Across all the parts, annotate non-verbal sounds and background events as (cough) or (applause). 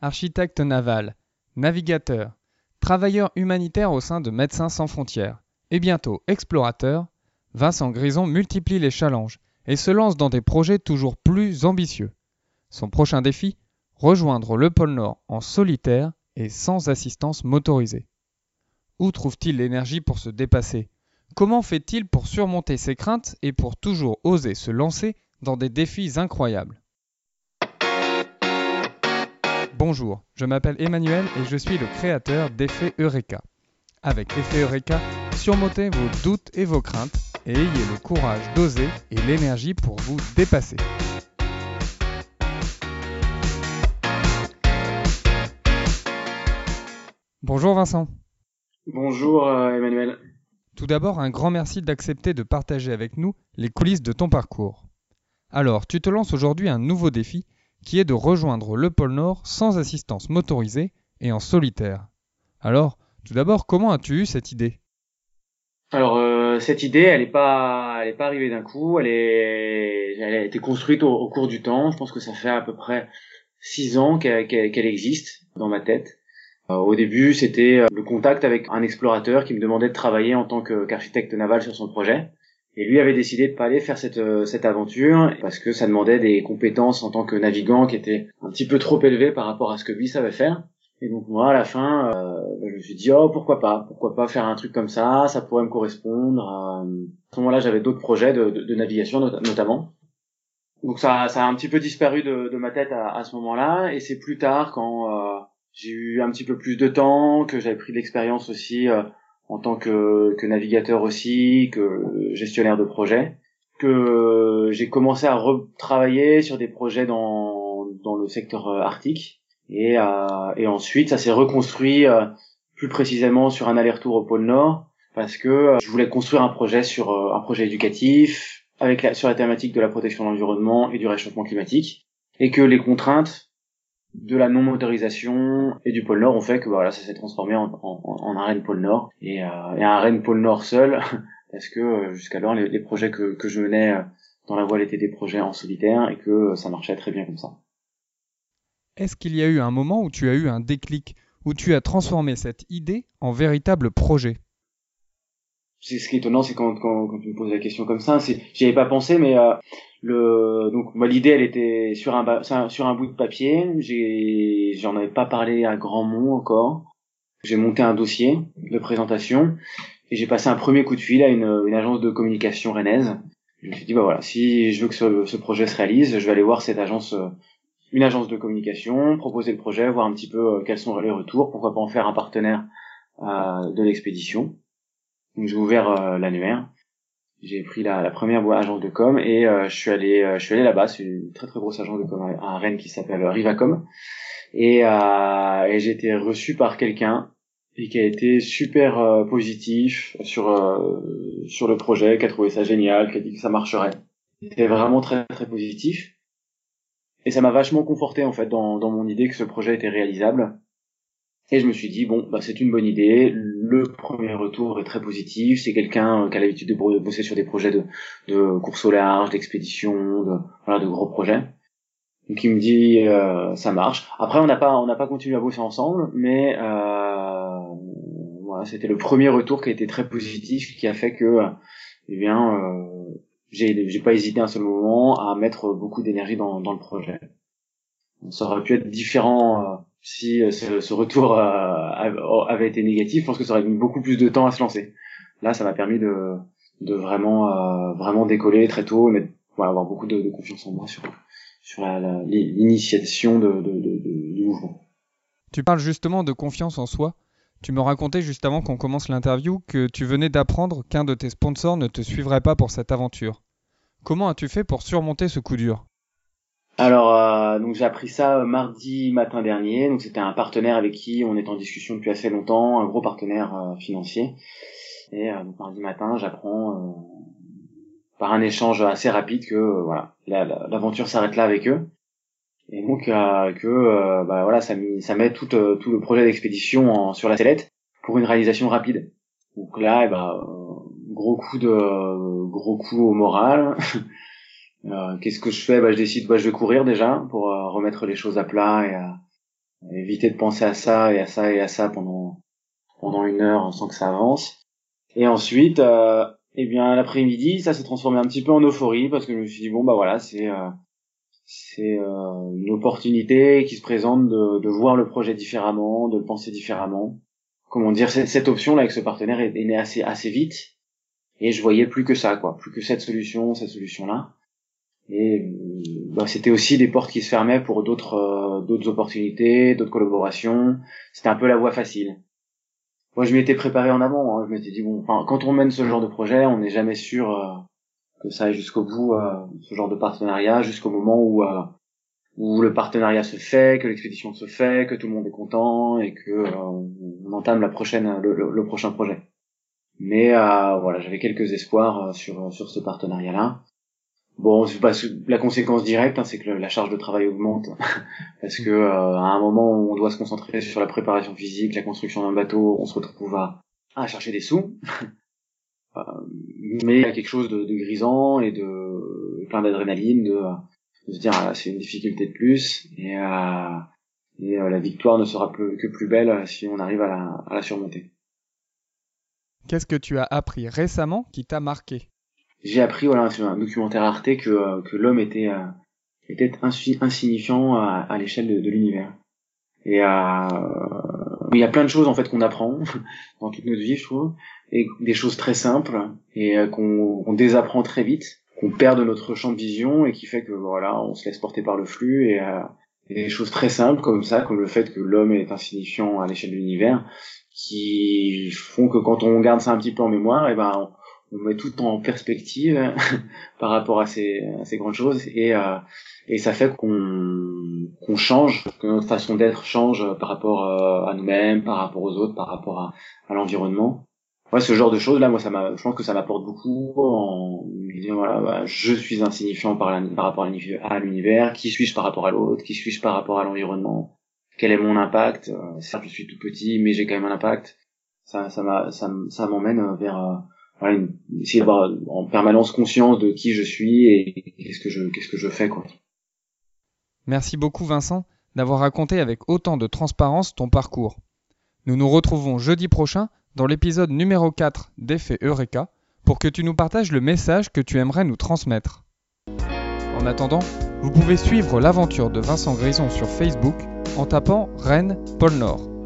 architecte naval, navigateur, travailleur humanitaire au sein de Médecins sans frontières, et bientôt explorateur, Vincent Grison multiplie les challenges et se lance dans des projets toujours plus ambitieux. Son prochain défi Rejoindre le pôle Nord en solitaire et sans assistance motorisée. Où trouve-t-il l'énergie pour se dépasser? Comment fait-il pour surmonter ses craintes et pour toujours oser se lancer dans des défis incroyables? Bonjour, je m'appelle Emmanuel et je suis le créateur d'Effet Eureka. Avec Effet Eureka, surmontez vos doutes et vos craintes et ayez le courage d'oser et l'énergie pour vous dépasser. Bonjour Vincent. Bonjour euh, Emmanuel. Tout d'abord, un grand merci d'accepter de partager avec nous les coulisses de ton parcours. Alors, tu te lances aujourd'hui un nouveau défi qui est de rejoindre le pôle Nord sans assistance motorisée et en solitaire. Alors, tout d'abord, comment as-tu eu cette idée? Alors, euh, cette idée, elle n'est pas, pas arrivée d'un coup. Elle est, elle a été construite au, cours du temps. Je pense que ça fait à peu près six ans qu'elle existe dans ma tête. Euh, au début, c'était euh, le contact avec un explorateur qui me demandait de travailler en tant qu'architecte naval sur son projet. Et lui avait décidé de pas aller faire cette, euh, cette aventure parce que ça demandait des compétences en tant que navigant qui étaient un petit peu trop élevées par rapport à ce que lui savait faire. Et donc moi, à la fin, euh, je me suis dit oh pourquoi pas, pourquoi pas faire un truc comme ça, ça pourrait me correspondre. Euh, à ce moment-là, j'avais d'autres projets de, de, navigation notamment. Donc ça, ça a un petit peu disparu de, de ma tête à, à ce moment-là. Et c'est plus tard quand euh, j'ai eu un petit peu plus de temps, que j'avais pris de l'expérience aussi en tant que, que navigateur aussi, que gestionnaire de projet, que j'ai commencé à retravailler sur des projets dans, dans le secteur euh, arctique. Et, euh, et ensuite, ça s'est reconstruit euh, plus précisément sur un aller-retour au pôle Nord, parce que je voulais construire un projet sur un projet éducatif, avec la, sur la thématique de la protection de l'environnement et du réchauffement climatique, et que les contraintes de la non-motorisation et du pôle Nord ont fait que voilà ça s'est transformé en, en, arène pôle Nord et, euh, un arène pôle Nord seul (laughs) parce que euh, jusqu'alors les, projets que, que je menais euh, dans la voile étaient des projets en solitaire et que ça marchait très bien comme ça. Est-ce qu'il y a eu un moment où tu as eu un déclic, où tu as transformé cette idée en véritable projet? C'est ce qui est étonnant, c'est quand, quand, quand, tu me poses la question comme ça, c'est, j'y avais pas pensé, mais euh, le, donc moi l'idée elle était sur un, sur un bout de papier. J'ai, j'en avais pas parlé à grand mot encore. J'ai monté un dossier de présentation et j'ai passé un premier coup de fil à une, une agence de communication rennaise. Je me suis dit bah voilà, si je veux que ce, ce projet se réalise, je vais aller voir cette agence, euh, une agence de communication, proposer le projet, voir un petit peu euh, quels sont les retours, pourquoi pas en faire un partenaire euh, de l'expédition. Donc j'ai ouvert euh, l'annuaire, j'ai pris la, première agence de com et euh, je suis allé, euh, je suis allé là-bas. C'est une très très grosse agence de com à, Rennes qui s'appelle Rivacom et, et j'ai été reçu par quelqu'un et qui a été super positif sur sur le projet, qui a trouvé ça génial, qui a dit que ça marcherait. C'était vraiment très très positif et ça m'a vachement conforté en fait dans, dans mon idée que ce projet était réalisable et je me suis dit, bon, bah, c'est une bonne idée. Le premier retour est très positif. C'est quelqu'un euh, qui a l'habitude de bosser sur des projets de, de course au large, d'expédition, de, voilà, de gros projets. Donc il me dit, euh, ça marche. Après, on n'a pas, on n'a pas continué à bosser ensemble, mais euh, voilà, c'était le premier retour qui a été très positif, qui a fait que, eh bien, euh, j'ai, j'ai pas hésité un seul moment à mettre beaucoup d'énergie dans, dans le projet. Ça aurait pu être différent euh, si euh, ce, retour euh, avait été négatif, je pense que ça aurait mis beaucoup plus de temps à se lancer. Là, ça m'a permis de, vraiment, euh, vraiment décoller très tôt, mais voilà, avoir beaucoup de, confiance en moi sur, l'initiation de, du mouvement. Tu parles justement de confiance en soi. Tu me racontais juste avant qu'on commence l'interview que tu venais d'apprendre qu'un de tes sponsors ne te suivrait pas pour cette aventure. Comment as-tu fait pour surmonter ce coup dur? Alors, euh, donc j'ai appris ça euh, mardi matin dernier. Donc c'était un partenaire avec qui on est en discussion depuis assez longtemps, un gros partenaire euh, financier. Et donc mardi matin, j'apprends par un échange assez rapide que voilà, l'aventure s'arrête là avec eux. Et donc que bah voilà, ça, ça met tout, tout le projet d'expédition sur la sellette pour une réalisation rapide. Donc là, eh ben, gros coup de gros coup au moral. (laughs) Euh, qu'est-ce que je fais? Bah, Je décide, bah, je vais courir déjà pour euh, remettre les choses à plat et, euh, éviter de penser à ça et à ça et à ça pendant pendant une heure sans que ça avance. Et ensuite, euh, eh bien l'après-midi, ça s'est transformé un petit peu en euphorie parce que je me suis dit bon bah voilà, c'est euh, c'est euh, une opportunité qui se présente de, de voir le projet différemment, de le penser différemment. Comment dire, cette, cette option là avec ce partenaire est, est née assez assez vite et je voyais plus que ça quoi, plus que cette solution, cette solution là. Et euh, bah, c'était aussi des portes qui se fermaient pour d'autres euh, d'autres opportunités, d'autres collaborations. C'était un peu la voie facile. Moi, je m'étais préparé en avant. Hein. Je m'étais dit bon, quand on mène ce genre de projet, on n'est jamais sûr euh, que ça aille jusqu'au bout, ce genre de partenariat, jusqu'au moment où où le partenariat se fait, que l'expédition se fait, que tout le monde est content et que on entame la prochaine le, le, prochain projet. Mais voilà, j'avais quelques espoirs sur sur ce partenariat-là. Bon, c'est pas la conséquence directe, hein, c'est que la charge de travail augmente (laughs) parce que euh, à un moment on doit se concentrer sur la préparation physique, la construction d'un bateau, on se retrouve à, à chercher des sous. (laughs) Euh, mais il y a quelque chose de, de grisant et de plein d'adrénaline, de, de, se dire ah, c'est une difficulté de plus et, euh, et euh, la victoire ne sera plus, que plus belle si on arrive à la, à la surmonter. Qu'est-ce que tu as appris récemment qui t'a marqué? J'ai appris voilà sur un documentaire Arte que euh, que l'homme était euh, était insignifiant à, à l'échelle de, de l'univers. Et euh, il y a plein de choses en fait qu'on apprend (laughs) dans toute notre vie, je trouve, et des choses très simples et qu'on on désapprend très vite, qu'on perd de notre champ de vision et qui fait que voilà, on se laisse porter par le flux et, euh, et des choses très simples comme ça, comme le fait que l'homme est insignifiant à l'échelle de l'univers, qui font que quand on garde ça un petit peu en mémoire, et ben on met tout en perspective (laughs) par rapport à ces, à ces grandes choses et, euh, et ça fait qu'on qu'on change, que notre façon d'être change par rapport euh, à nous-mêmes, par rapport aux autres, par rapport à, à l'environnement. Ouais, ce genre de choses là, moi, ça je pense que ça m'apporte beaucoup en disant voilà, bah, je suis insignifiant par rapport à l'univers, qui suis-je par rapport à l'autre, qui suis-je par rapport à l'environnement, quel est mon impact? Euh, certes, je suis tout petit, mais j'ai quand même un impact. Ça, ça m'a, ça, ça m'emmène vers euh, essayer d'avoir en permanence conscience de qui je suis et qu'est-ce que je, fais. Merci beaucoup, Vincent, d'avoir raconté avec autant de transparence ton parcours. Nous nous retrouvons jeudi prochain dans l'épisode numéro 4 d'Effet Eureka pour que tu nous partages le message que tu aimerais nous transmettre. En attendant, vous pouvez suivre l'aventure de Vincent Grison sur Facebook en tapant Rennes Pôle Nord.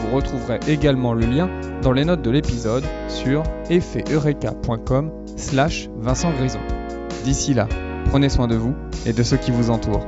Vous retrouverez également le lien dans les notes de l'épisode sur effeteureka.com slash Vincent Grison. D'ici là, prenez soin de vous et de ceux qui vous entourent.